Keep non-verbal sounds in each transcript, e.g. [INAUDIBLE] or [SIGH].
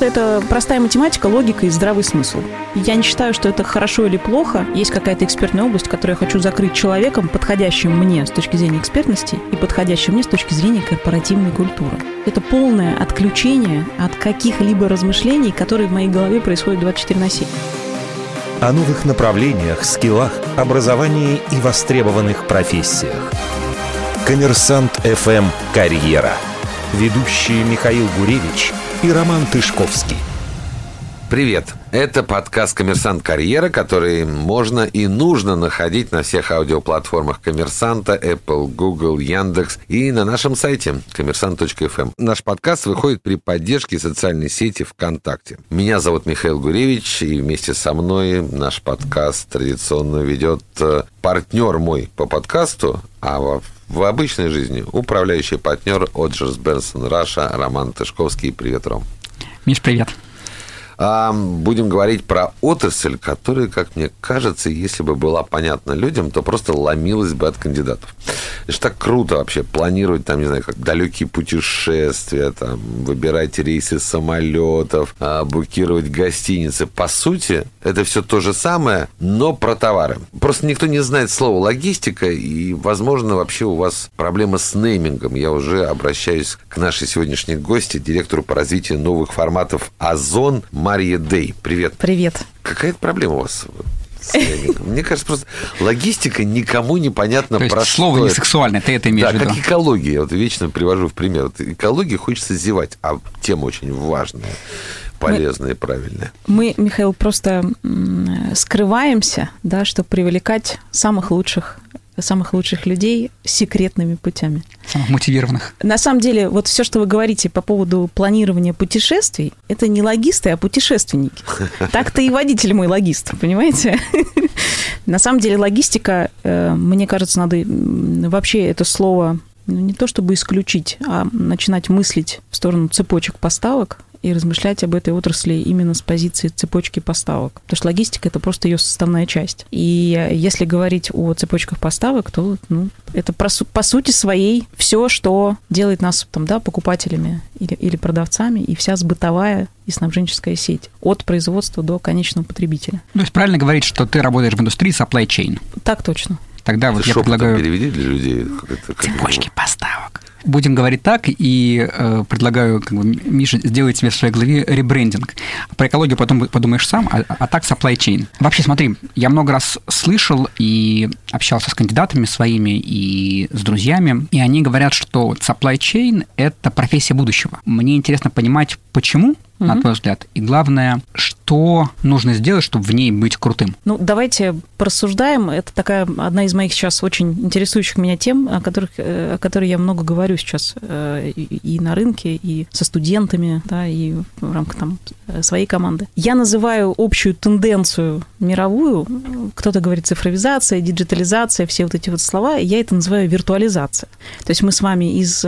Это простая математика, логика и здравый смысл. Я не считаю, что это хорошо или плохо. Есть какая-то экспертная область, которую я хочу закрыть человеком, подходящим мне с точки зрения экспертности и подходящим мне с точки зрения корпоративной культуры. Это полное отключение от каких-либо размышлений, которые в моей голове происходят 24 на 7 о новых направлениях, скиллах, образовании и востребованных профессиях. Коммерсант ФМ «Карьера». Ведущие Михаил Гуревич и Роман Тышковский. Привет! Это подкаст «Коммерсант Карьера», который можно и нужно находить на всех аудиоплатформах «Коммерсанта», Apple, Google, Яндекс и на нашем сайте коммерсант.фм. Наш подкаст выходит при поддержке социальной сети ВКонтакте. Меня зовут Михаил Гуревич, и вместе со мной наш подкаст традиционно ведет э, партнер мой по подкасту, а в в обычной жизни управляющий партнер Оджерс Бенсон Раша Роман Тышковский. Привет, Ром. Миш, привет. А, будем говорить про отрасль, которая, как мне кажется, если бы была понятна людям, то просто ломилась бы от кандидатов. Это же так круто вообще планировать, там, не знаю, как далекие путешествия, там, выбирать рейсы самолетов, а, букировать гостиницы. По сути, это все то же самое, но про товары. Просто никто не знает слова логистика, и, возможно, вообще у вас проблема с неймингом. Я уже обращаюсь к нашей сегодняшней гости, директору по развитию новых форматов «Озон» Мария Дей. Привет. Привет. Какая-то проблема у вас мне кажется, просто логистика никому непонятно про слово не сексуальное, ты это имеешь да, в виду? как экология. Я вот вечно привожу в пример. Вот экология хочется зевать, а тема очень важная полезная и правильная. Мы, Михаил, просто скрываемся, да, чтобы привлекать самых лучших самых лучших людей секретными путями. Самых мотивированных. На самом деле, вот все, что вы говорите по поводу планирования путешествий, это не логисты, а путешественники. [LAUGHS] Так-то и водитель мой логист, понимаете? [LAUGHS] На самом деле логистика, э, мне кажется, надо вообще это слово ну, не то чтобы исключить, а начинать мыслить в сторону цепочек поставок, и размышлять об этой отрасли именно с позиции цепочки поставок. Потому что логистика – это просто ее составная часть. И если говорить о цепочках поставок, то ну, это по, по сути своей все, что делает нас там, да, покупателями или, или продавцами, и вся сбытовая и снабженческая сеть от производства до конечного потребителя. То есть правильно говорить, что ты работаешь в индустрии supply chain? Так точно. Тогда вот я предлагаю... переведи для людей. Цепочки поставок. Будем говорить так, и э, предлагаю, как бы, Миша, сделать себе в своей голове ребрендинг. Про экологию потом подумаешь сам, а, а так supply chain. Вообще, смотри, я много раз слышал и общался с кандидатами своими и с друзьями, и они говорят, что supply chain – это профессия будущего. Мне интересно понимать, почему, на твой взгляд? И главное, что нужно сделать, чтобы в ней быть крутым? Ну, давайте порассуждаем. Это такая одна из моих сейчас очень интересующих меня тем, о, которых, э, о которой я много говорю сейчас э, и на рынке, и со студентами, да, и в рамках там, э, своей команды. Я называю общую тенденцию мировую, кто-то говорит цифровизация, диджитализация, все вот эти вот слова, я это называю виртуализация. То есть мы с вами из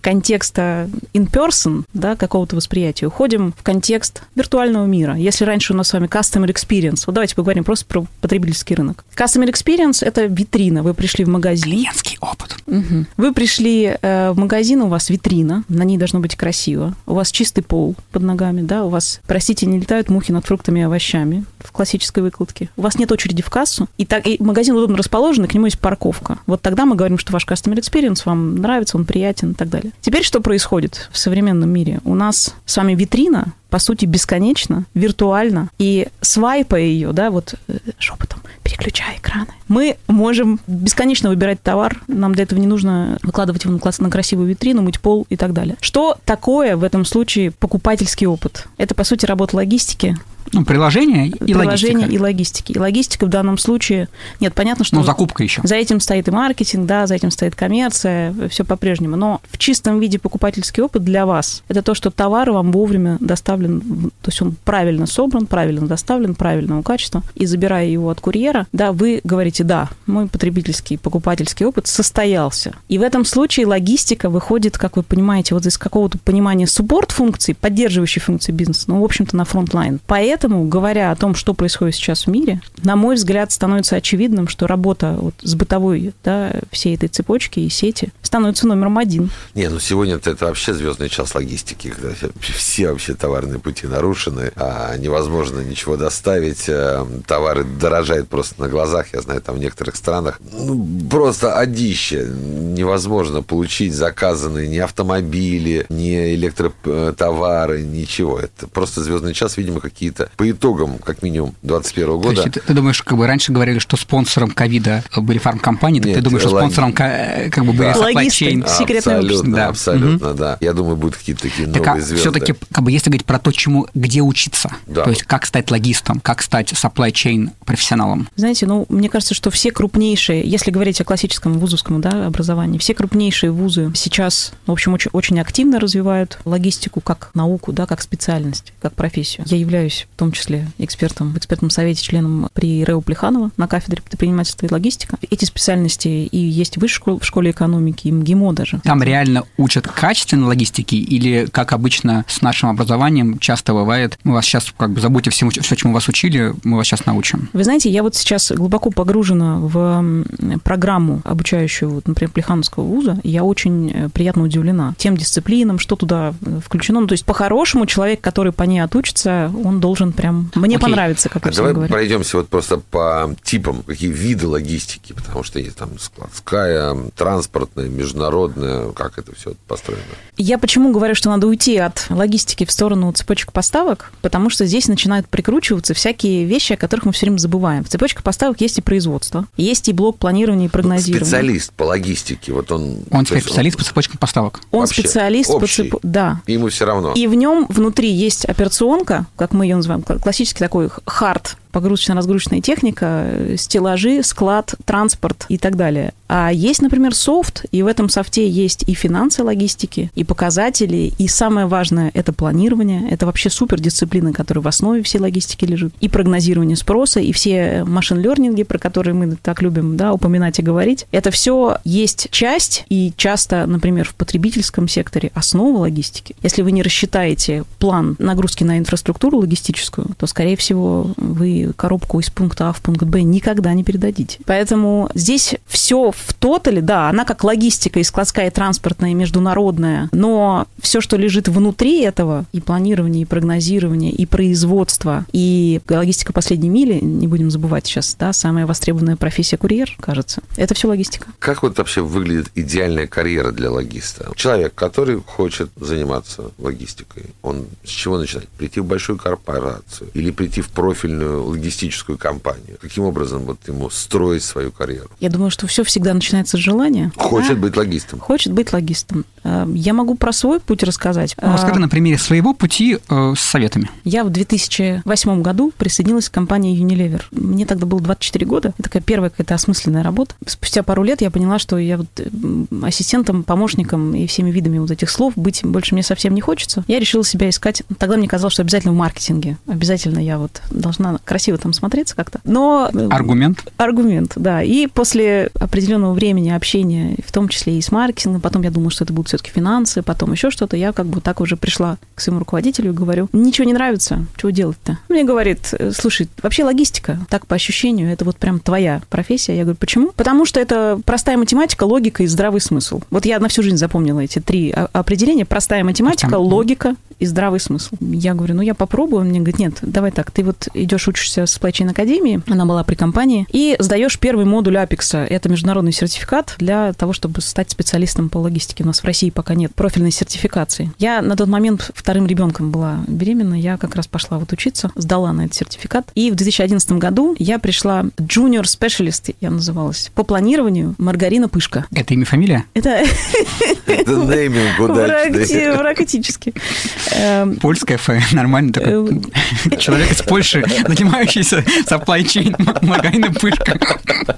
контекста in-person, да, какого-то восприятия уходим в контекст виртуального мира. Если раньше у нас с вами customer experience, вот давайте поговорим просто про потребительский рынок. Customer experience – это витрина. Вы пришли в магазин. Клиентский опыт. Угу. Вы пришли э, в магазин, у вас витрина, на ней должно быть красиво. У вас чистый пол под ногами, да, у вас, простите, не летают мухи над фруктами и овощами в классической выкладке. У вас нет очереди в кассу, и, так, и магазин удобно расположен, и к нему есть парковка. Вот тогда мы говорим, что ваш customer experience вам нравится, он приятен и так далее. Теперь что происходит в современном мире? У нас с вами витрина, по сути, бесконечно, виртуально, и свайпая ее, да, вот э, шепотом, переключая экраны, мы можем бесконечно выбирать товар, нам для этого не нужно выкладывать его на красивую витрину, мыть пол и так далее. Что такое в этом случае покупательский опыт? Это, по сути, работа логистики, ну, приложение и приложение логистика. и логистики. И логистика в данном случае... Нет, понятно, что... Ну, закупка еще. За этим стоит и маркетинг, да, за этим стоит коммерция, все по-прежнему. Но в чистом виде покупательский опыт для вас – это то, что товар вам вовремя доставлен, то есть он правильно собран, правильно доставлен, правильного качества, и забирая его от курьера, да, вы говорите, да, мой потребительский, покупательский опыт состоялся. И в этом случае логистика выходит, как вы понимаете, вот из какого-то понимания support-функций, поддерживающей функции бизнеса, ну, в общем-то, на frontline. Поэтому поэтому, говоря о том, что происходит сейчас в мире, на мой взгляд, становится очевидным, что работа вот сбытовой, да, всей этой цепочки и сети становится номером один. Не, ну сегодня это, вообще звездный час логистики, когда все вообще товарные пути нарушены, а невозможно ничего доставить, э, товары дорожают просто на глазах, я знаю, там в некоторых странах ну, просто одище, невозможно получить заказанные ни автомобили, ни электротовары, ничего. Это просто звездный час, видимо, какие-то по итогам, как минимум, 2021 года. То есть, ты, ты думаешь, как бы раньше говорили, что спонсором ковида были фармкомпании, Нет, ты думаешь, что спонсором как бы были да. supply chain? Абсолютно, да. абсолютно, угу. да. Я думаю, будут какие-то такие так, новые а звезды. Все-таки, как бы, если говорить про то, чему, где учиться, да. то есть как стать логистом, как стать supply chain профессионалом. Знаете, ну, мне кажется, что все крупнейшие, если говорить о классическом вузовском да, образовании, все крупнейшие вузы сейчас, в общем, очень, очень активно развивают логистику как науку, да, как специальность, как профессию. Я являюсь том числе экспертом в экспертном совете, членом при РЭУ Плеханова на кафедре предпринимательства и логистика. Эти специальности и есть в высшей в школе экономики, и МГИМО даже. Там реально учат качественно логистики или, как обычно с нашим образованием часто бывает, мы вас сейчас как бы забудьте всему, все, чему вас учили, мы вас сейчас научим? Вы знаете, я вот сейчас глубоко погружена в программу, обучающую, например, Плехановского вуза, и я очень э, приятно удивлена тем дисциплинам, что туда э, включено. Ну, то есть, по-хорошему, человек, который по ней отучится, он должен прям... Мне Окей. понравится, как а давай говорят. пройдемся вот просто по типам, какие виды логистики, потому что есть там складская, транспортная, международная, как это все построено? Я почему говорю, что надо уйти от логистики в сторону цепочек поставок, потому что здесь начинают прикручиваться всякие вещи, о которых мы все время забываем. В цепочках поставок есть и производство, есть и блок планирования и ну, прогнозирования. Специалист по логистике, вот он... Он теперь специалист по цепочкам поставок. Он Вообще, специалист общий. по цепочкам... Да. Ему все равно. И в нем внутри есть операционка, как мы ее называем, классический такой хард погрузочно-разгрузочная техника, стеллажи, склад, транспорт и так далее. А есть, например, софт, и в этом софте есть и финансы логистики, и показатели, и самое важное – это планирование. Это вообще супердисциплина, которая в основе всей логистики лежит. И прогнозирование спроса, и все машин-лернинги, про которые мы так любим да, упоминать и говорить. Это все есть часть, и часто, например, в потребительском секторе основа логистики. Если вы не рассчитаете план нагрузки на инфраструктуру логистическую, то, скорее всего, вы коробку из пункта А в пункт Б никогда не передадите. Поэтому здесь все в тотале, да, она как логистика и складская, и транспортная, и международная, но все, что лежит внутри этого, и планирование, и прогнозирование, и производство, и логистика последней мили, не будем забывать сейчас, да, самая востребованная профессия курьер, кажется, это все логистика. Как вот вообще выглядит идеальная карьера для логиста? Человек, который хочет заниматься логистикой, он с чего начинает? Прийти в большую корпорацию или прийти в профильную логистическую компанию? Каким образом вот ему строить свою карьеру? Я думаю, что все всегда начинается с желания. Хочет да? быть логистом. Хочет быть логистом. Э, я могу про свой путь рассказать. Ну, расскажи на примере своего пути э, с советами. Я в 2008 году присоединилась к компании Unilever. Мне тогда было 24 года. Это такая первая какая-то осмысленная работа. Спустя пару лет я поняла, что я вот ассистентом, помощником и всеми видами вот этих слов быть больше мне совсем не хочется. Я решила себя искать. Тогда мне казалось, что обязательно в маркетинге. Обязательно я вот должна красиво там смотреться как-то. Но... Э, аргумент? Аргумент, да. И после определенного времени общения, в том числе и с маркетингом, потом я думала, что это будут все-таки финансы, потом еще что-то, я как бы так уже пришла к своему руководителю и говорю, ничего не нравится, чего делать-то? Мне говорит, слушай, вообще логистика, так по ощущению, это вот прям твоя профессия. Я говорю, почему? Потому что это простая математика, логика и здравый смысл. Вот я на всю жизнь запомнила эти три определения. Простая математика, логика и здравый смысл. Я говорю, ну я попробую. Он мне говорит, нет, давай так, ты вот идешь учишься в Supply Chain Академии, она была при компании, и сдаешь первый модуль Апекса. Это международный сертификат для того, чтобы стать специалистом по логистике. У нас в России пока нет профильной сертификации. Я на тот момент вторым ребенком была беременна, я как раз пошла вот учиться, сдала на этот сертификат. И в 2011 году я пришла junior specialist, я называлась, по планированию Маргарина Пышка. Это имя, фамилия? Это... Это нейминг удачный. Практически. Польская фамилия, нормально такой э, человек из Польши занимает занимающийся supply chain маргарин и пышка.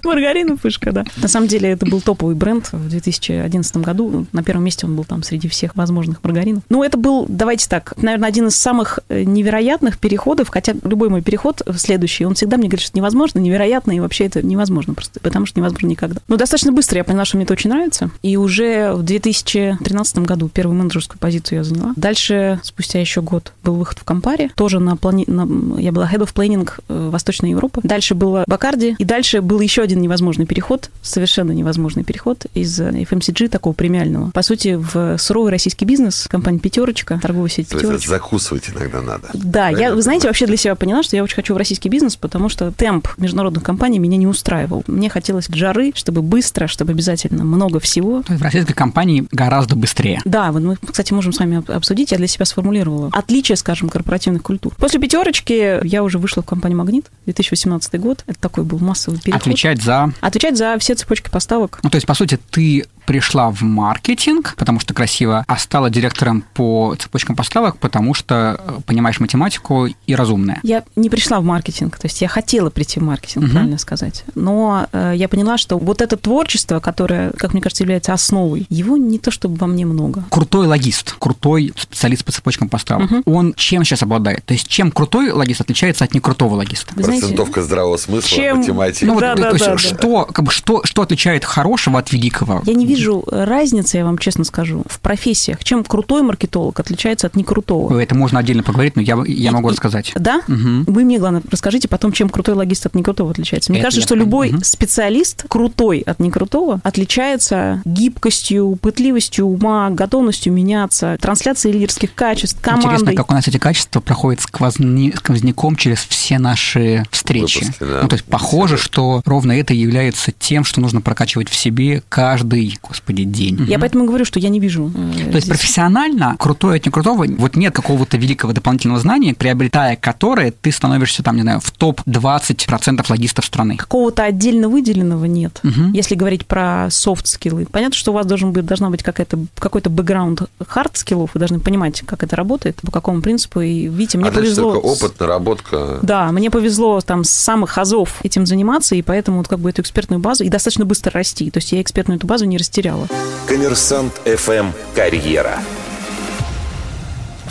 Маргарин и пышка, да. На самом деле это был топовый бренд в 2011 году. На первом месте он был там среди всех возможных маргаринов. Ну, это был, давайте так, наверное, один из самых э, невероятных переходов, хотя любой мой переход в следующий, он всегда мне говорит, что невозможно, невероятно, и вообще это невозможно просто, потому что невозможно никогда. Но достаточно быстро я поняла, что мне это очень нравится, и уже в 2013 году первую менеджерскую позицию я заняла. Дальше, спустя еще год, был выход в Компаре, тоже на плане... На... Я была head of planning э, Восточной Европы. Дальше было Бакарди, и дальше был еще один невозможный переход, совершенно невозможный переход из FMCG такого премиального. По сути, в суровый российский бизнес, компания «Пятерочка», торговая сеть «Пятерочка». Закусывать иногда надо. Да, я, вы знаете, вообще для себя поняла, что я очень хочу в российский бизнес, потому что темп международных компаний меня не устраивал. Мне хотелось жары, чтобы быстро, чтобы обязательно много всего. То есть в российской компании гораздо быстрее. Да, мы, кстати, можем с вами обсудить. Я для себя сформулировала отличие, скажем, корпоративных культур. После пятерочки я уже вышла в компанию «Магнит», 2018 год. Это такой был массовый переход. Отвечать за... Отвечать за все цепочки поставок. Ну, то есть, по сути, ты пришла в маркетинг, потому что красиво, а стала директором по цепочкам поставок, потому что э, понимаешь математику и разумная. Я не пришла в маркетинг, то есть я хотела прийти в маркетинг, угу. правильно сказать. Но э, я поняла, что вот это творчество, которое, как мне кажется, является основой, его не то чтобы во мне много. Крутой логист, крутой специалист по цепочкам поставок, угу. он чем сейчас обладает? То есть чем крутой логист отличается от некрутого логиста? Вы Процентовка знаете, здравого смысла, чем... математики. Ну, да, вот, да, то есть, да, что, Как бы, что, что отличает хорошего от великого? Я не вижу разницы, я вам честно скажу, в профессиях. Чем крутой маркетолог отличается от некрутого? Это можно отдельно поговорить, но я, я могу и, рассказать. Да? Угу. Вы мне, главное, расскажите потом, чем крутой логист от некрутого отличается. Мне Это кажется, что любой угу. специалист, крутой от некрутого, отличается гибкостью, пытливостью ума, готовностью меняться, трансляцией лидерских качеств, командой. Интересно, как у нас эти качества проходят сквозни, сквозняком через все наши встречи. Выпуски, да. Ну, то есть похоже, что ровно это является тем, что нужно прокачивать в себе каждый, господи, день. Я поэтому говорю, что я не вижу. Э, То есть профессионально, крутой от некрутого, вот нет какого-то великого дополнительного знания, приобретая которое ты становишься там, не знаю, в топ-20% логистов страны. Какого-то отдельно выделенного нет. Угу. Если говорить про софт-скиллы. Понятно, что у вас должен быть, должна быть какая-то, какой-то бэкграунд хард-скиллов, вы должны понимать, как это работает, по какому принципу. И видите, мне а повезло... только опыт, наработка. Да, мне повезло там с самых азов этим заниматься, и поэтому вот как бы эту экспертную базу, и достаточно быстро расти. То есть я экспертную эту базу не растеряла. Коммерсант ФМ «Карьера».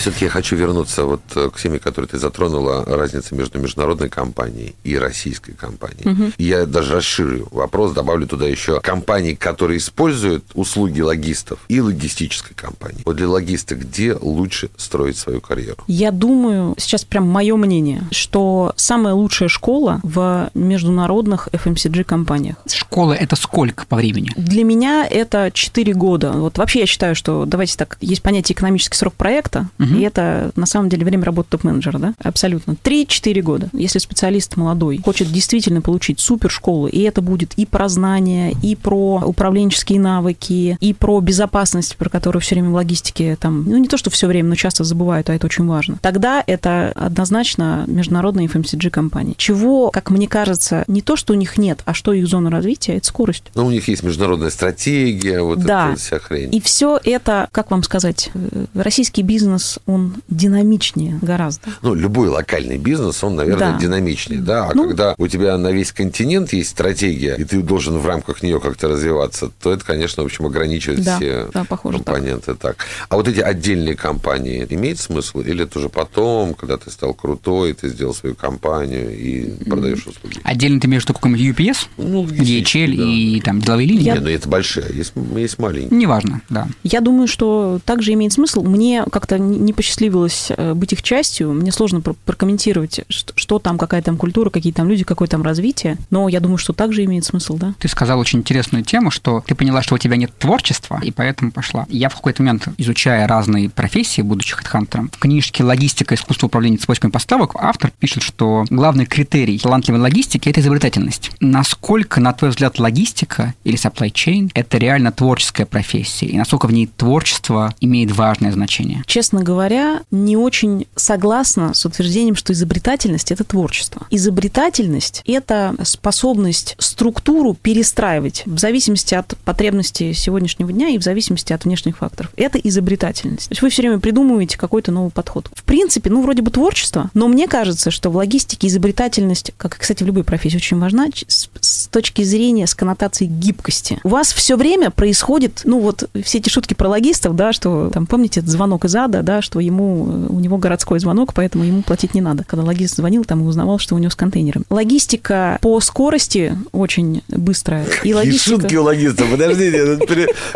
Все-таки я хочу вернуться вот э, к теме, которую ты затронула, разница между международной компанией и российской компанией. Угу. я даже расширю вопрос, добавлю туда еще компании, которые используют услуги логистов и логистической компании. Вот для логиста где лучше строить свою карьеру? Я думаю, сейчас прям мое мнение, что самая лучшая школа в международных FMCG-компаниях. Школа – это сколько по времени? Для меня это 4 года. Вот вообще я считаю, что, давайте так, есть понятие экономический срок проекта, угу. И это, на самом деле, время работы топ-менеджера, да? Абсолютно. 3-4 года. Если специалист молодой хочет действительно получить супершколу, и это будет и про знания, и про управленческие навыки, и про безопасность, про которую все время в логистике там, ну, не то, что все время, но часто забывают, а это очень важно. Тогда это однозначно международные FMCG-компании. Чего, как мне кажется, не то, что у них нет, а что их зона развития, это скорость. Ну, у них есть международная стратегия, вот да. эта вся хрень. И все это, как вам сказать, э, российский бизнес он динамичнее гораздо. Ну, любой локальный бизнес, он, наверное, да. динамичнее, да. А ну, когда у тебя на весь континент есть стратегия, и ты должен в рамках нее как-то развиваться, то это, конечно, в общем, ограничивает да, все да, похоже компоненты. Так. так. А вот эти отдельные компании имеет смысл? Или это уже потом, когда ты стал крутой, ты сделал свою компанию и продаешь услуги? Отдельно ты имеешь какой-нибудь UPS, ну, DHL да. и там деловые линии? Я... Не, ну это большие, есть, есть маленькие. Неважно, да. Я думаю, что также имеет смысл. Мне как-то не посчастливилось э, быть их частью. Мне сложно прокомментировать, что, что там, какая там культура, какие там люди, какое там развитие. Но я думаю, что также имеет смысл, да. Ты сказал очень интересную тему, что ты поняла, что у тебя нет творчества, и поэтому пошла. Я в какой-то момент, изучая разные профессии, будучи хедхантером, в книжке «Логистика. Искусство управления цепочками поставок» автор пишет, что главный критерий талантливой логистики – это изобретательность. Насколько, на твой взгляд, логистика или supply chain – это реально творческая профессия, и насколько в ней творчество имеет важное значение? Честно говоря, говоря, не очень согласна с утверждением, что изобретательность – это творчество. Изобретательность – это способность структуру перестраивать в зависимости от потребностей сегодняшнего дня и в зависимости от внешних факторов. Это изобретательность. То есть вы все время придумываете какой-то новый подход. В принципе, ну, вроде бы творчество, но мне кажется, что в логистике изобретательность, как, кстати, в любой профессии, очень важна с, точки зрения, с коннотацией гибкости. У вас все время происходит, ну, вот все эти шутки про логистов, да, что там, помните, этот звонок из ада, да, что ему, у него городской звонок, поэтому ему платить не надо. Когда логист звонил, там и узнавал, что у него с контейнером. Логистика по скорости очень быстрая. И логистика... шутки у логистов. Подождите,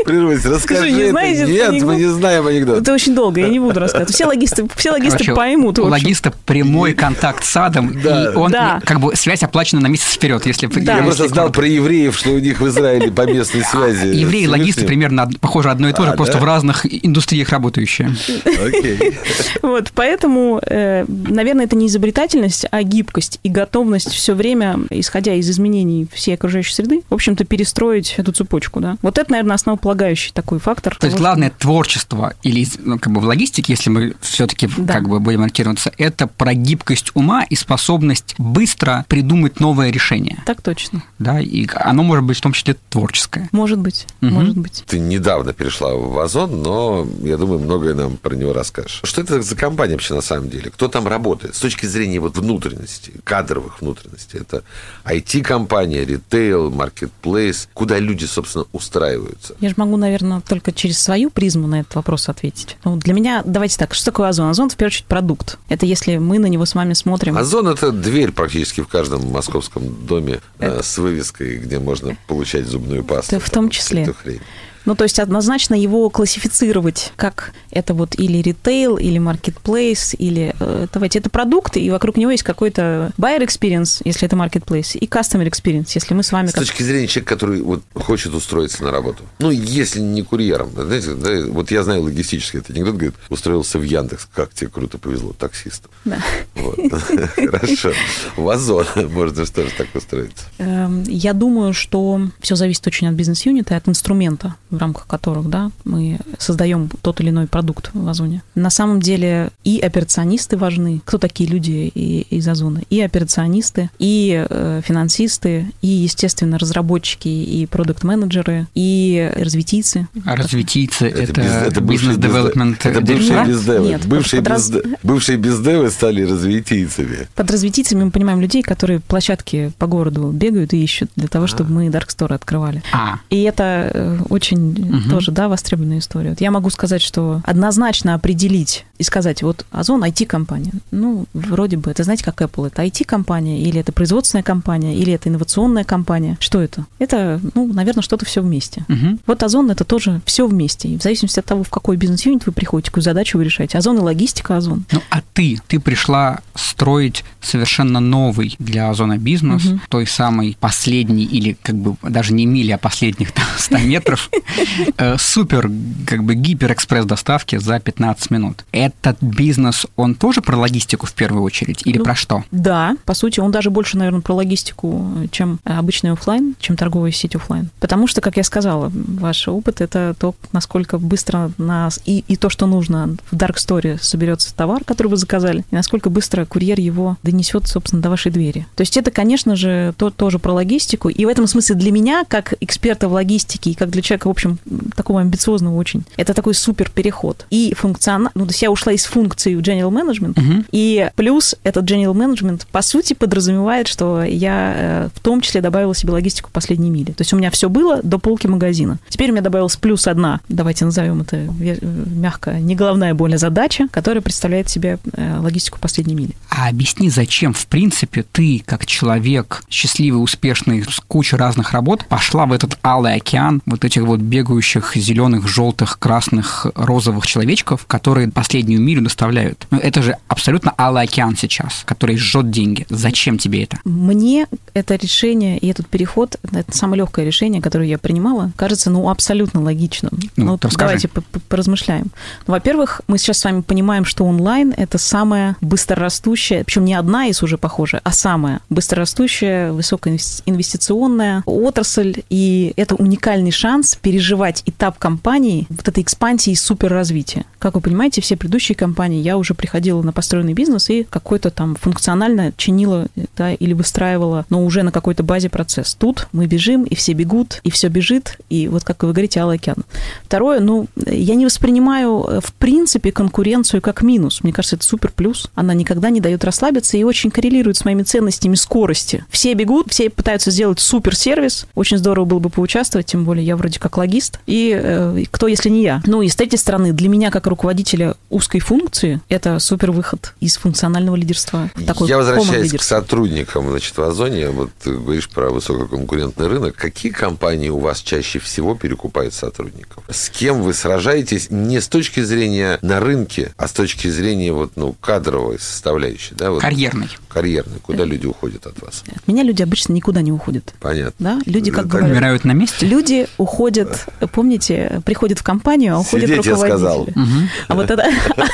прервусь, расскажи. не знаете, Нет, мы не знаем анекдот. Это очень долго, я не буду рассказывать. Все логисты, все логисты Короче, поймут. У логиста прямой контакт с адом, да. и он, да. как бы, связь оплачена на месяц вперед, если... Да. Я просто знал про евреев, что у них в Израиле по местной связи. Евреи и логисты примерно, похоже, одно и то же, а, просто в разных индустриях работающие. Окей. [LAUGHS] Вот, поэтому, э, наверное, это не изобретательность, а гибкость и готовность все время, исходя из изменений всей окружающей среды, в общем-то, перестроить эту цепочку, да. Вот это, наверное, основополагающий такой фактор. То есть главное творчество или ну, как бы в логистике, если мы все-таки да. как бы будем ориентироваться, это про гибкость ума и способность быстро придумать новое решение. Так точно. Да, и оно может быть в том числе творческое. Может быть, угу. может быть. Ты недавно перешла в Озон, но я думаю, многое нам про него расскажешь. Что это за компания вообще на самом деле? Кто там работает? С точки зрения вот внутренности, кадровых внутренностей. Это IT-компания, ритейл, маркетплейс. Куда люди, собственно, устраиваются? Я же могу, наверное, только через свою призму на этот вопрос ответить. Ну, для меня, давайте так, что такое Озон? Озон, в первую очередь, продукт. Это если мы на него с вами смотрим. Озон – это дверь практически в каждом московском доме э, это... с вывеской, где можно получать зубную пасту. Это в том числе. Ну, то есть однозначно его классифицировать как это вот или ритейл, или marketplace, или э, давайте это продукты, и вокруг него есть какой-то buyer experience, если это marketplace, и customer experience, если мы с вами... С как... точки зрения человека, который вот хочет устроиться на работу. Ну, если не курьером. Знаете, да, вот я знаю логистический этот анекдот, говорит, устроился в Яндекс, как тебе круто повезло, таксистом. Да. [LAUGHS] Хорошо. В Озон [LAUGHS] можно что же так устроиться? Эм, я думаю, что все зависит очень от бизнес-юнита и от инструмента в рамках которых да, мы создаем тот или иной продукт в Озоне. На самом деле и операционисты важны. Кто такие люди из Озона? И операционисты, и э, финансисты, и, естественно, разработчики, и продукт-менеджеры, и развитийцы. А развитийцы – это, это бизнес-девелопмент Это бывшие бездевы. Нет, бывшие, под без, бывшие бездевы стали развитийцами. Под развитийцами мы понимаем людей, которые площадки по городу бегают и ищут для того, чтобы мы Dark Store открывали. А. И это э, очень угу. тоже, да, востребованная история. Вот я могу сказать, что однозначно определить и сказать, вот Озон IT-компания. Ну, вроде бы, это знаете, как Apple, это IT-компания, или это производственная компания, или это инновационная компания. Что это? Это, ну, наверное, что-то все вместе. Угу. Вот Озон это тоже все вместе. И в зависимости от того, в какой бизнес-юнит вы приходите, какую задачу вы решаете. Озон и логистика Озон. Ну, а ты? Ты пришла строить совершенно новый для Озона бизнес, угу. той самой последней, или как бы даже не мили, а последних [LAUGHS] 100 метров, супер, как бы гиперэкспресс доставки за 15 минут. Этот бизнес, он тоже про логистику в первую очередь или ну, про что? Да, по сути, он даже больше, наверное, про логистику, чем обычный офлайн, чем торговая сеть офлайн. Потому что, как я сказала, ваш опыт это то, насколько быстро нас и, и то, что нужно в Dark Store соберется товар, который вы заказали, и насколько быстро курьер его донесет, собственно, до вашей двери. То есть это, конечно же, то, тоже про логистику. И в этом смысле для меня, как эксперта в логистике и как для человека, в общем, общем, такого амбициозного очень. Это такой супер переход. И функционал... Ну, то есть я ушла из функции в General Management, uh-huh. и плюс этот General Management, по сути, подразумевает, что я э, в том числе добавила себе логистику последней мили. То есть у меня все было до полки магазина. Теперь у меня добавилась плюс одна, давайте назовем это э, мягко, не головная боль, а задача, которая представляет себе э, логистику последней мили. А объясни, зачем, в принципе, ты, как человек счастливый, успешный, с кучей разных работ, пошла в этот алый океан вот этих вот бегающих зеленых, желтых, красных, розовых человечков, которые последнюю милю доставляют. Но ну, это же абсолютно алый океан сейчас, который жжет деньги. Зачем тебе это? Мне это решение и этот переход, это самое легкое решение, которое я принимала, кажется, ну, абсолютно логичным. Ну, ну давайте поразмышляем. Ну, во-первых, мы сейчас с вами понимаем, что онлайн – это самая быстрорастущая, причем не одна из уже похожа, а самая быстрорастущая, высокоинвестиционная отрасль, и это уникальный шанс переживать этап компании, вот этой экспансии и суперразвития. Как вы понимаете, все предыдущие компании, я уже приходила на построенный бизнес и какой-то там функционально чинила да, или выстраивала, но уже на какой-то базе процесс. Тут мы бежим, и все бегут, и все бежит, и вот как вы говорите, Алла океан. Второе, ну, я не воспринимаю э, в принципе конкуренцию как минус. Мне кажется, это супер плюс. Она никогда не дает расслабиться и очень коррелирует с моими ценностями скорости. Все бегут, все пытаются сделать супер сервис. Очень здорово было бы поучаствовать, тем более я вроде как логист. И э, кто, если не я? Ну и с третьей стороны, для меня как руководителя узкой функции, это супер выход из функционального лидерства. Такой Я возвращаюсь к сотрудникам значит, в Озоне. Вот ты говоришь про высококонкурентный рынок. Какие компании у вас чаще всего перекупают сотрудников? С кем вы сражаетесь не с точки зрения на рынке, а с точки зрения вот, ну, кадровой составляющей? Да? Вот, Карьерный. карьерной. Куда люди уходят от вас? От меня люди обычно никуда не уходят. Понятно. Да? Люди, как Так говорят, Умирают на месте. Люди уходят, помните, приходят в компанию, а уходят Сидеть, я руководители. сказал. Мгм. А вот это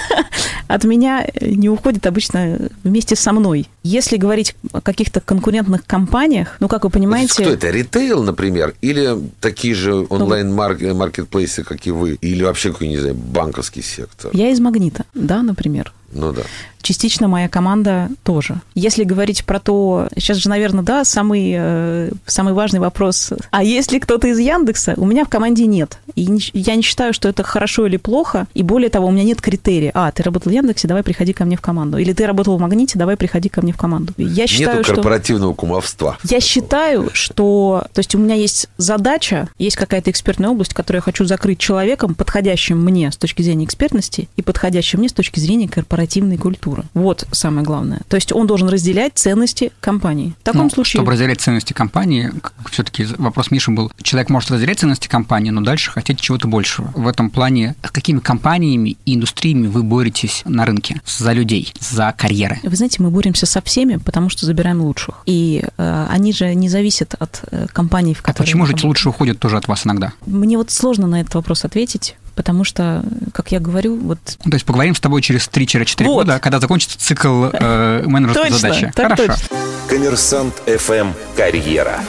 [LAUGHS] от меня не уходит обычно вместе со мной. Если говорить о каких-то конкурентных компаниях, ну, как вы понимаете, это? Ритейл, например? Или такие же онлайн-маркетплейсы, как и вы? Или вообще какой, не знаю, банковский сектор? я из «Магнита», да, например. Ну да. Частично моя команда тоже. Если говорить про то, сейчас же, наверное, да, самый, э, самый важный вопрос. А есть ли кто-то из Яндекса? У меня в команде нет. И не- я не считаю, что это хорошо или плохо. И более того, у меня нет критерия. А, ты работал в Яндексе, давай приходи ко мне в команду. Или ты работал в Магните, давай приходи ко мне в команду. Я считаю, Нету что... корпоративного кумовства. Я считаю, что... То есть у меня есть задача, есть какая-то экспертная область, которую я хочу закрыть человеком, подходящим мне с точки зрения экспертности и подходящим мне с точки зрения корпоративной культуры. Вот самое главное. То есть он должен разделять ценности компании. В таком Ну, случае... Чтобы разделять ценности компании, все-таки вопрос Миши был, человек может разделять ценности компании, но дальше хотеть чего-то большего. В этом плане, с какими компаниями и индустриями вы боретесь на рынке за людей, за карьеры? Вы знаете, мы боремся со всеми, потому что забираем лучших. И э, они же не зависят от э, компаний, в А которых... почему мы же эти лучшие уходят тоже от вас иногда? Мне вот сложно на этот вопрос ответить, потому что, как я говорю, вот То есть поговорим с тобой через 3-4 Вот. года, когда закончится цикл э, менеджерской Точно, задачи. так Хорошо. точно. Коммерсант ФМ «Карьера».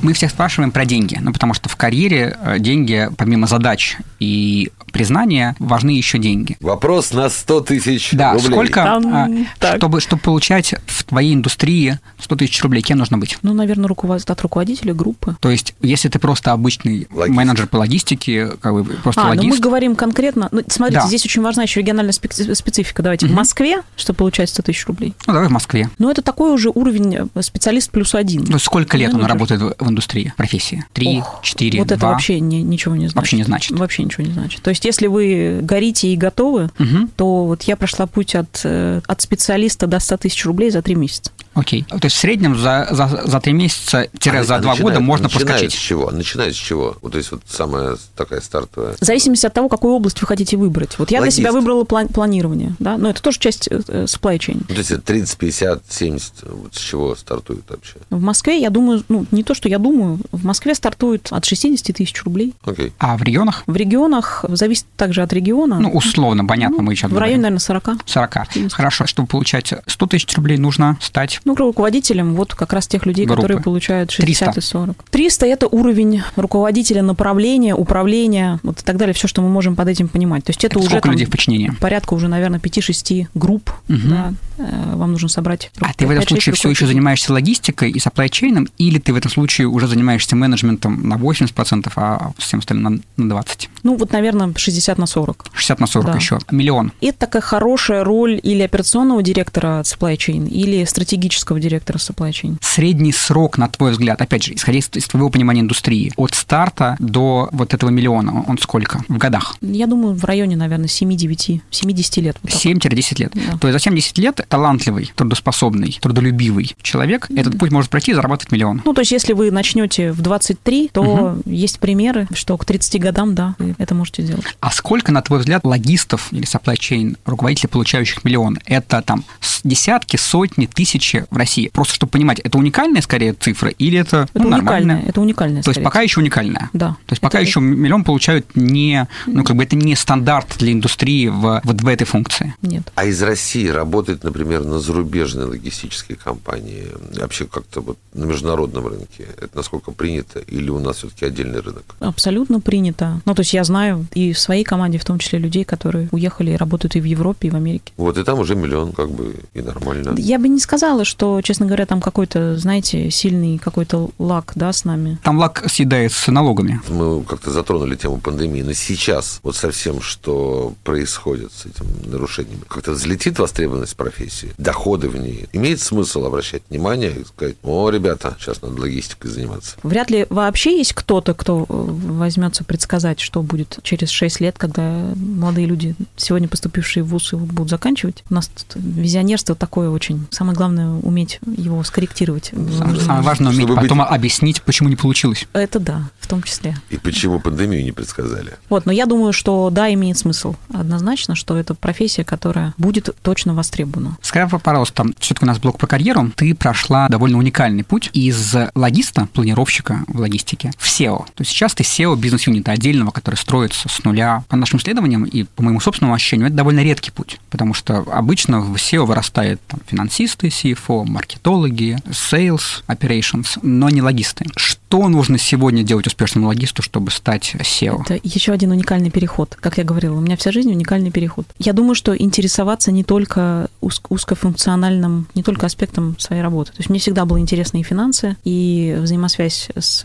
Мы всех спрашиваем про деньги, ну, потому что в карьере э, деньги, помимо задач и признания, важны еще деньги. Вопрос на 100 тысяч Да, рублей. сколько, Там, а, чтобы, чтобы получать в твоей индустрии 100 тысяч рублей, кем нужно быть? Ну, наверное, руковод... от руководителя группы. То есть, если ты просто обычный Логист. менеджер по логистике, как бы просто А, ну логист, мы говорим конкретно. Ну, смотрите, Да. здесь очень важна еще региональная специ- специфика. Давайте в Мгм. Москве, чтобы получать 100 тысяч рублей. ну, давай в Москве. Ну, это такой уже уровень э, специалист плюс один. Ну, сколько лет он Менеджер. работает в, в индустрии, профессии? Три, четыре, Вот это два? вообще ни- ничего не значит. Вообще не значит. Вообще ничего не значит. То есть, если вы горите и готовы, Мгм. то вот я прошла путь от, э, от специалиста до 100 тысяч рублей за три месяца. Окей. То есть в среднем за, за, за три месяца-за А два начинает- года можно начинает проскочить. с чего? Начинает с чего? Вот, то есть вот самая такая стартовая. В зависимости от того, какую область вы хотите выбрать. Вот я Логист. для себя выбрала план- планирование, да, но это тоже часть э, э, supply chain. Ну, то есть это 30, 50, 70, вот с чего стартует вообще? В Москве, я думаю, ну, не то, что я думаю, в Москве стартует от 60 тысяч рублей. Окей. А в регионах? В регионах, зависит также от региона, Ну, условно, понятно, мы сейчас в районе, наверное, 40. 40. Хорошо. Чтобы получать 100 тысяч рублей, нужно стать Ну, руководителем вот как раз тех людей, Группы. которые получают 60 300. и 40. 300 – это уровень руководителя направления, управления, вот и так далее, все, что мы можем под этим понимать. То есть это, Это уже сколько там людей в подчинении? порядка уже, наверное, 5-6 групп, Мгм. да, э, вам нужно собрать. А ты в этом 5-6 случае все еще занимаешься логистикой и supply chain, или ты в этом случае уже занимаешься менеджментом на 80%, а всем остальным на, на 20%? Ну, вот, наверное, 60 на 40. 60 на 40 Да. еще. Миллион. Это такая хорошая роль или операционного директора supply chain, или стратегического директора supply chain. Средний срок, на твой взгляд, опять же, исходя из, из твоего понимания индустрии, от старта до вот этого миллиона, он сколько в годах? Я думаю, в районе, наверное, 7-9, 70 лет. вот так. 7-10 лет. Да. То есть за 70 лет талантливый, трудоспособный, трудолюбивый человек этот путь может пройти и зарабатывать миллион. Ну, то есть, если вы начнете в 23, то есть примеры, что к 30 годам, да, вы это можете сделать. А сколько, на твой взгляд, логистов или supply chain руководителей, получающих миллион? Это там десятки, сотни, тысячи в России? Просто чтобы понимать, это уникальная скорее цифра или это, Это ну, нормальная? уникальное, это уникальное. То есть скорее пока еще уникальная. Да. То есть пока Это- еще миллион получают не, ну как бы это не стандарт для индустрии в, вот в этой функции. Нет. А из России работать, например, на зарубежные логистические компании, вообще как-то вот на международном рынке, это насколько принято? Или у нас все-таки отдельный рынок? Абсолютно принято. Ну, то есть я знаю и в своей команде, в том числе людей, которые уехали и работают и в Европе, и в Америке. Вот, и там уже миллион, как бы, и нормально. Я бы не сказала, что, честно говоря, там какой-то, знаете, сильный какой-то лак, да, с нами. Там лак съедает с налогами. Мы как-то затронули тему пандемии, но сейчас вот совсем что происходит с этим нарушением? Как-то взлетит востребованность профессии, доходы в ней. Имеет смысл обращать внимание и сказать, о, ребята, сейчас надо логистикой заниматься. Вряд ли вообще есть кто-то, кто э, возьмется предсказать, что будет через 6 лет, когда молодые люди, сегодня поступившие в ВУЗ, его будут заканчивать. У нас тут визионерство такое очень. Самое главное уметь его скорректировать. Самое, самое важное уметь Чтобы быть- потом объяснить, почему не получилось. Это да, в том числе. И почему пандемию не предсказали? Вот, но я думаю, что да, имеет смысл. Однозначно, что это профессия, которая будет точно востребована. Скажи, пожалуйста, все-таки у нас блок по карьерам. Ты прошла довольно уникальный путь из логиста, планировщика в логистике, в SEO. То есть сейчас ты SEO бизнес-юнита отдельного, который строится с нуля. По нашим исследованиям и по моему собственному ощущению, это довольно редкий путь, потому что обычно в SEO вырастают там, финансисты, CFO, маркетологи, sales, operations, но не логисты. Нужно сегодня делать успешному логисту, чтобы стать SEO? Это еще один уникальный переход. Как я говорила, у меня вся жизнь уникальный переход. Я думаю, что интересоваться не только уз- узкофункциональным, не только аспектом своей работы. То есть мне всегда было интересно и финансы, и взаимосвязь с,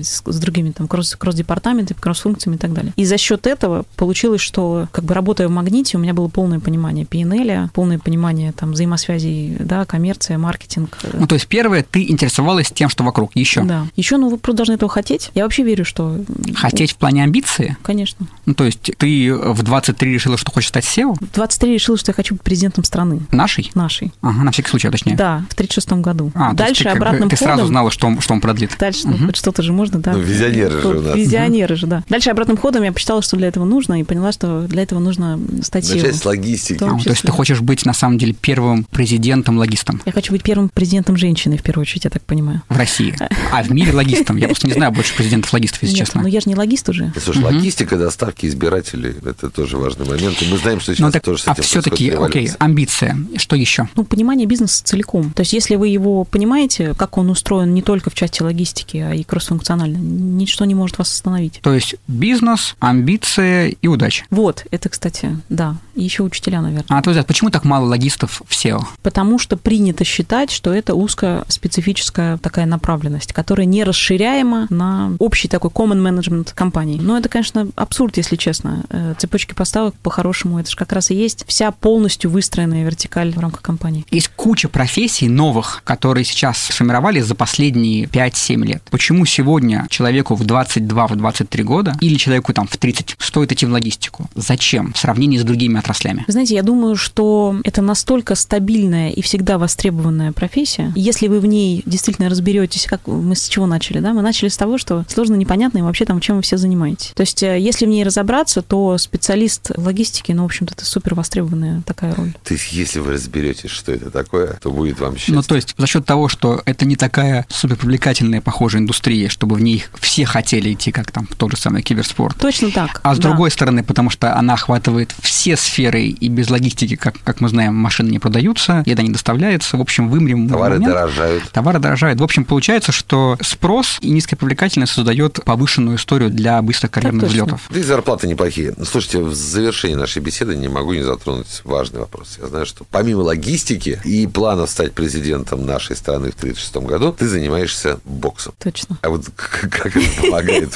с, с другими там кросс- кросс-департаментами, кросс-функциями и так далее. И за счет этого получилось, что как бы работая в Магните, у меня было полное понимание PNL, полное понимание там взаимосвязей, да, коммерция, маркетинг. э, Ну, то есть первое, ты интересовалась тем, что вокруг. Еще. Да. Еще, ну, вы просто должны этого хотеть. Я вообще верю, что... Хотеть в плане амбиции? Конечно. Ну, то есть ты в 23 решила, что хочешь стать SEO? В 23 решила, что я хочу быть президентом страны. Нашей? Нашей. Ага, на всякий случай, точнее. Да, в 36 году. А, то есть Дальше ты, обратным ты ходом... сразу знала, что он, что он продлит. Дальше, ну, Мгм. хоть что-то же можно, да. Ну, визионеры же у нас. Визионеры же, да. Дальше обратным ходом я посчитала, что для этого нужно, и поняла, что для этого нужно стать Начать SEO. с логистики. А, то есть ты хочешь быть, на самом деле, первым президентом-логистом Я хочу быть первым президентом женщины, в первую очередь, я так понимаю. в России. А в мире логистом? Я просто не знаю больше президентов-логистов, если Нет, честно. ну я же не логист уже. Слушай, логистика доставки избирателей – это тоже важный момент. И мы знаем, что сейчас Ну, так, тоже с а этим все-таки, происходит окей, амбиция. Что еще? Ну, понимание бизнеса целиком. То есть, если вы его понимаете, как он устроен не только в части логистики, а и кросс-функционально, ничто не может вас остановить. То есть бизнес, амбиция и удача. Вот, это, кстати, да. И еще учителя, наверное. А на твой взгляд, почему так мало логистов в SEO? Потому что принято считать, что это узкоспецифическая такая направленность, которая не расширяема на общий такой common management компании. Но это, конечно, абсурд, если честно. Э, Цепочки поставок по-хорошему, это же как раз и есть вся полностью выстроенная вертикаль в рамках компании. Есть куча профессий новых, которые сейчас сформировались за последние 5-7 лет. Почему сегодня человеку в 22-23 года или человеку там в 30 стоит идти в логистику? Зачем? В сравнении с другими отраслями. Вы знаете, я думаю, что это настолько стабильная и всегда востребованная профессия. Если вы в ней действительно разберетесь, как мы с чего начали, да? Мы начали с того, что сложно, непонятно и вообще там, чем вы все занимаетесь. То есть, э, если в ней разобраться, то специалист логистики, ну, в общем-то, это супер востребованная такая роль. То есть, если вы разберетесь, что это такое, то будет вам счастье. Ну, то есть за счет того, что это не такая супер привлекательная, похожая индустрия, чтобы в ней все хотели идти, как там в тот же самый киберспорт. Точно так. А с да. другой стороны, потому что она охватывает все сферы, и без логистики, как, как мы знаем, машины не продаются, еда не доставляется, в общем, вымрем. Товары момент. дорожают. Товары дорожают. В общем, получается, что спрос и низкая привлекательность создает повышенную историю для быстрых карьерных взлетов. Да и зарплаты неплохие. Ну, Слушайте, в завершении нашей беседы не могу не затронуть важный вопрос. Я знаю, что помимо логистики и планов стать президентом нашей страны в 1936 году, ты занимаешься боксом. Точно. А вот [LAUGHS] как это помогает?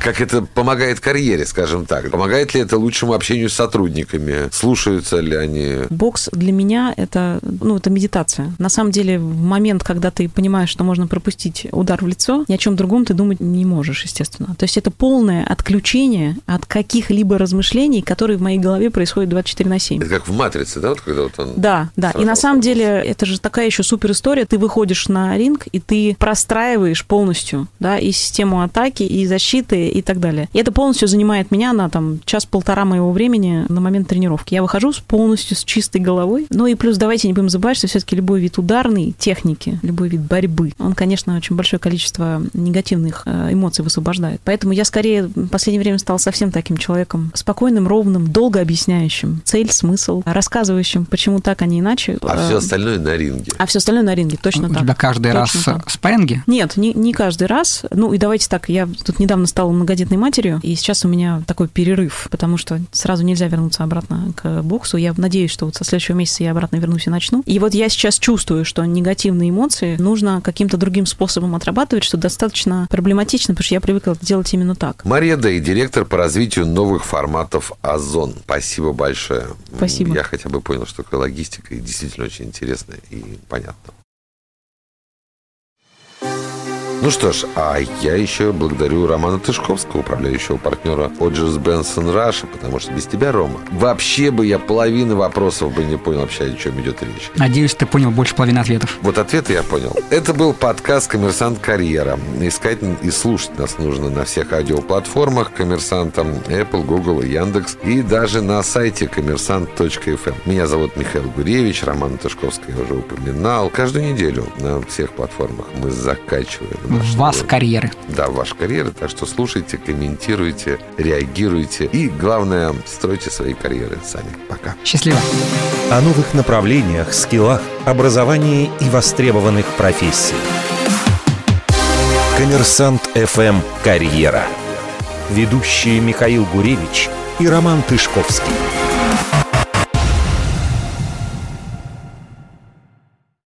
Как это помогает карьере, скажем так? Помогает ли это лучшему общению с сотрудниками? Слушаются ли они? Бокс для меня это, ну, это медитация. На самом деле, в момент, когда ты понимаешь, что можно пропустить удар в лицо, ни о чем другом ты думать не можешь, естественно. То есть это полное отключение от каких-либо размышлений, которые в моей голове происходят 24 на 7. Это как в «Матрице», да? Вот когда вот он Да, да. И на самом деле это же такая еще супер история. Ты выходишь на ринг, и ты простраиваешь полностью, да, и систему атаки, и защиты, и так далее. И это полностью занимает меня на там час-полтора моего времени на момент тренировки. Я выхожу с полностью с чистой головой. Ну и плюс давайте не будем забывать, что все-таки любой вид ударной техники, любой вид борьбы, он, конечно, очень большое количество негативных э, эмоций высвобождает. Поэтому я скорее в последнее время стала совсем таким человеком спокойным, ровным, долго объясняющим цель, смысл, рассказывающим, почему так, а не иначе. А Э, все остальное на ринге. а все остальное на ринге, точно У так. тебя каждый Точно раз так. спарринги? Нет, не, не каждый раз. Ну и давайте так, я тут недавно стала многодетной матерью, и сейчас у меня такой перерыв, потому что сразу нельзя вернуться обратно к боксу. Я надеюсь, что вот со следующего месяца я обратно вернусь и начну. И вот я сейчас чувствую, что негативные эмоции нужно каким-то другим способом отрабатывать, что достаточно проблематично, потому что я привыкла делать именно так. Мария Дэй, директор по развитию новых форматов Озон. Спасибо большое. Спасибо. Я хотя бы понял, что такое логистика, и действительно очень интересно и понятно. Ну что ж, а я еще благодарю Романа Тышковского, управляющего партнера Оджис Бенсон Раша, потому что без тебя, Рома, вообще бы я половины вопросов бы не понял вообще, о чем идет речь. Надеюсь, ты понял больше половины ответов. Вот ответы я понял. Это был подкаст «Коммерсант Карьера». Искать и слушать нас нужно на всех аудиоплатформах «Коммерсантом» Apple, Google и Яндекс, и даже на сайте коммерсант.фм. Меня зовут Михаил Гуревич, Роман Тышковский я уже упоминал. Каждую неделю на всех платформах мы закачиваем наш Вас карьеры. да, ваша карьера. Так что слушайте, комментируйте, реагируйте. И, главное, стройте свои карьеры сами. Пока. Счастливо. о новых направлениях, скиллах, образовании и востребованных профессиях. Коммерсант ФМ «Карьера». Ведущие Михаил Гуревич и Роман Тышковский.